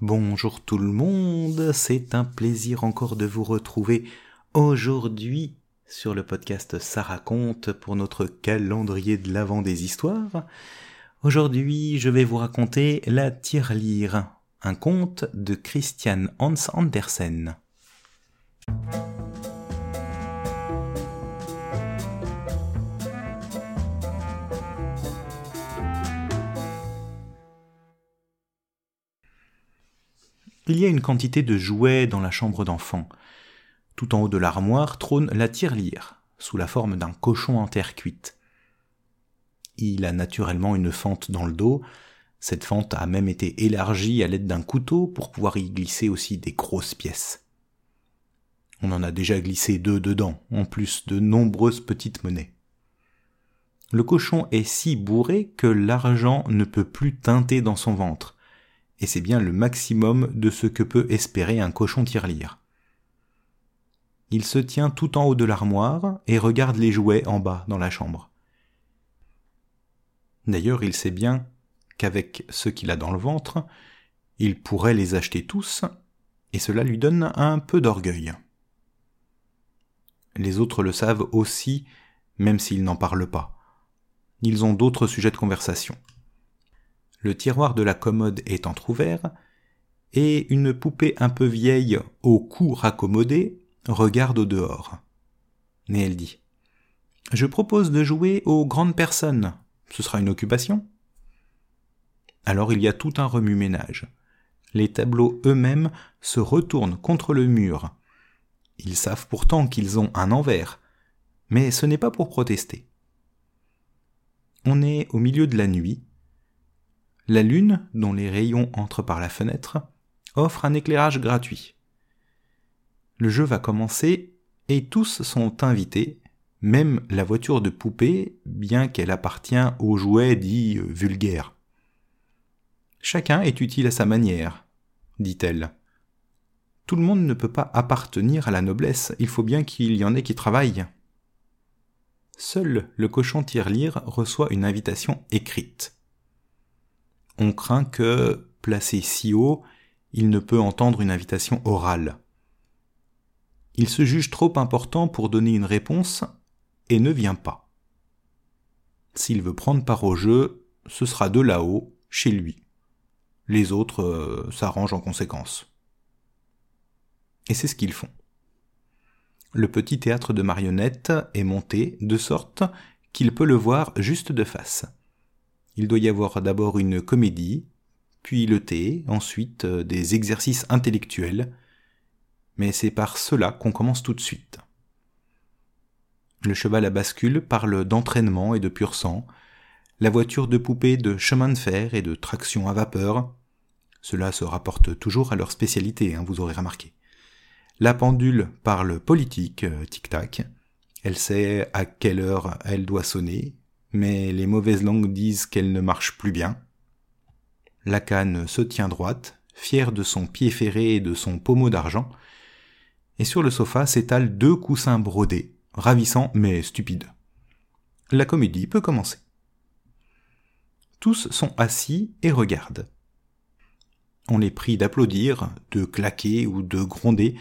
Bonjour tout le monde, c'est un plaisir encore de vous retrouver aujourd'hui sur le podcast Ça raconte pour notre calendrier de l'avant des histoires. Aujourd'hui, je vais vous raconter La tirelire, un conte de Christian Hans Andersen. Il y a une quantité de jouets dans la chambre d'enfant. Tout en haut de l'armoire trône la tirelire, sous la forme d'un cochon en terre cuite. Il a naturellement une fente dans le dos, cette fente a même été élargie à l'aide d'un couteau pour pouvoir y glisser aussi des grosses pièces. On en a déjà glissé deux dedans, en plus de nombreuses petites monnaies. Le cochon est si bourré que l'argent ne peut plus teinter dans son ventre et c'est bien le maximum de ce que peut espérer un cochon tirelire. Il se tient tout en haut de l'armoire et regarde les jouets en bas dans la chambre. D'ailleurs, il sait bien qu'avec ce qu'il a dans le ventre, il pourrait les acheter tous, et cela lui donne un peu d'orgueil. Les autres le savent aussi, même s'ils n'en parlent pas. Ils ont d'autres sujets de conversation le tiroir de la commode est entr'ouvert, et une poupée un peu vieille, au cou raccommodé, regarde au dehors. Et elle dit Je propose de jouer aux grandes personnes. Ce sera une occupation Alors il y a tout un remue-ménage. Les tableaux eux-mêmes se retournent contre le mur. Ils savent pourtant qu'ils ont un envers, mais ce n'est pas pour protester. On est au milieu de la nuit, la lune, dont les rayons entrent par la fenêtre, offre un éclairage gratuit. Le jeu va commencer et tous sont invités, même la voiture de poupée, bien qu'elle appartient aux jouets dits vulgaires. Chacun est utile à sa manière, dit-elle. Tout le monde ne peut pas appartenir à la noblesse, il faut bien qu'il y en ait qui travaillent. Seul le cochon tirelire reçoit une invitation écrite on craint que, placé si haut, il ne peut entendre une invitation orale. Il se juge trop important pour donner une réponse et ne vient pas. S'il veut prendre part au jeu, ce sera de là-haut, chez lui. Les autres euh, s'arrangent en conséquence. Et c'est ce qu'ils font. Le petit théâtre de marionnettes est monté de sorte qu'il peut le voir juste de face. Il doit y avoir d'abord une comédie, puis le thé, ensuite euh, des exercices intellectuels, mais c'est par cela qu'on commence tout de suite. Le cheval à bascule parle d'entraînement et de pur sang, la voiture de poupée de chemin de fer et de traction à vapeur. Cela se rapporte toujours à leur spécialité, hein, vous aurez remarqué. La pendule parle politique, euh, tic-tac. Elle sait à quelle heure elle doit sonner, mais les mauvaises langues disent qu'elle ne marche plus bien. La canne se tient droite, fière de son pied ferré et de son pommeau d'argent, et sur le sofa s'étalent deux coussins brodés, ravissants mais stupides. La comédie peut commencer. Tous sont assis et regardent. On les prie d'applaudir, de claquer ou de gronder,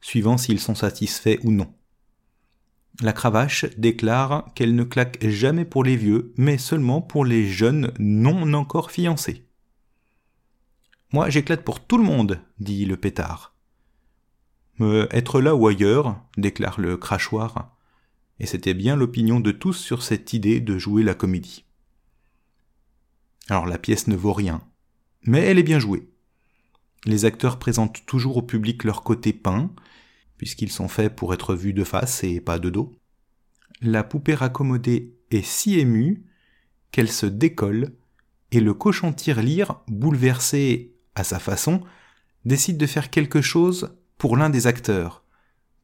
suivant s'ils sont satisfaits ou non. La cravache déclare qu'elle ne claque jamais pour les vieux, mais seulement pour les jeunes non encore fiancés. Moi, j'éclate pour tout le monde, dit le pétard. Me être là ou ailleurs, déclare le crachoir, et c'était bien l'opinion de tous sur cette idée de jouer la comédie. Alors la pièce ne vaut rien, mais elle est bien jouée. Les acteurs présentent toujours au public leur côté peint, puisqu'ils sont faits pour être vus de face et pas de dos. La poupée raccommodée est si émue qu'elle se décolle, et le cochon tire-lire, bouleversé à sa façon, décide de faire quelque chose pour l'un des acteurs.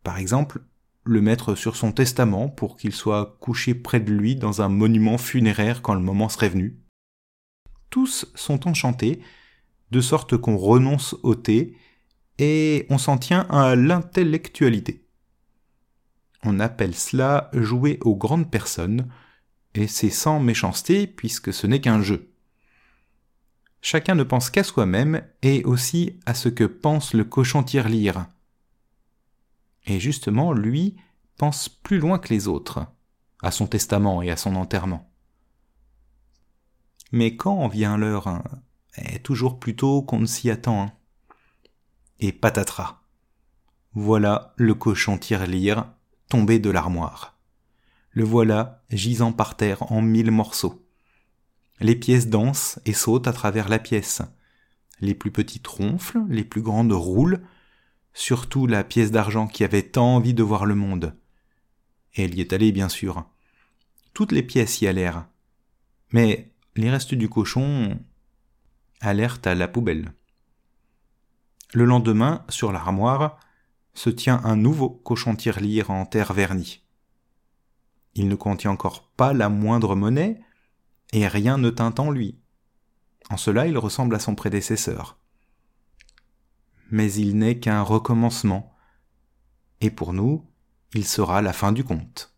Par exemple, le mettre sur son testament pour qu'il soit couché près de lui dans un monument funéraire quand le moment serait venu. Tous sont enchantés, de sorte qu'on renonce au thé et on s'en tient à l'intellectualité. On appelle cela jouer aux grandes personnes, et c'est sans méchanceté puisque ce n'est qu'un jeu. chacun ne pense qu'à soi-même et aussi à ce que pense le cochon tire-lire. Et justement, lui pense plus loin que les autres, à son testament et à son enterrement. Mais quand vient l'heure, hein, toujours plus tôt qu'on ne s'y attend. Hein. Et patatras. Voilà le cochon tire-lire tombé de l'armoire. Le voilà gisant par terre en mille morceaux. Les pièces dansent et sautent à travers la pièce. Les plus petites ronflent, les plus grandes roulent, surtout la pièce d'argent qui avait tant envie de voir le monde. Et elle y est allée, bien sûr. Toutes les pièces y allèrent. Mais les restes du cochon allèrent à la poubelle. Le lendemain, sur l'armoire, se tient un nouveau cochon tirelire en terre vernie. Il ne contient encore pas la moindre monnaie, et rien ne tint en lui. En cela il ressemble à son prédécesseur. Mais il n'est qu'un recommencement, et pour nous, il sera la fin du conte.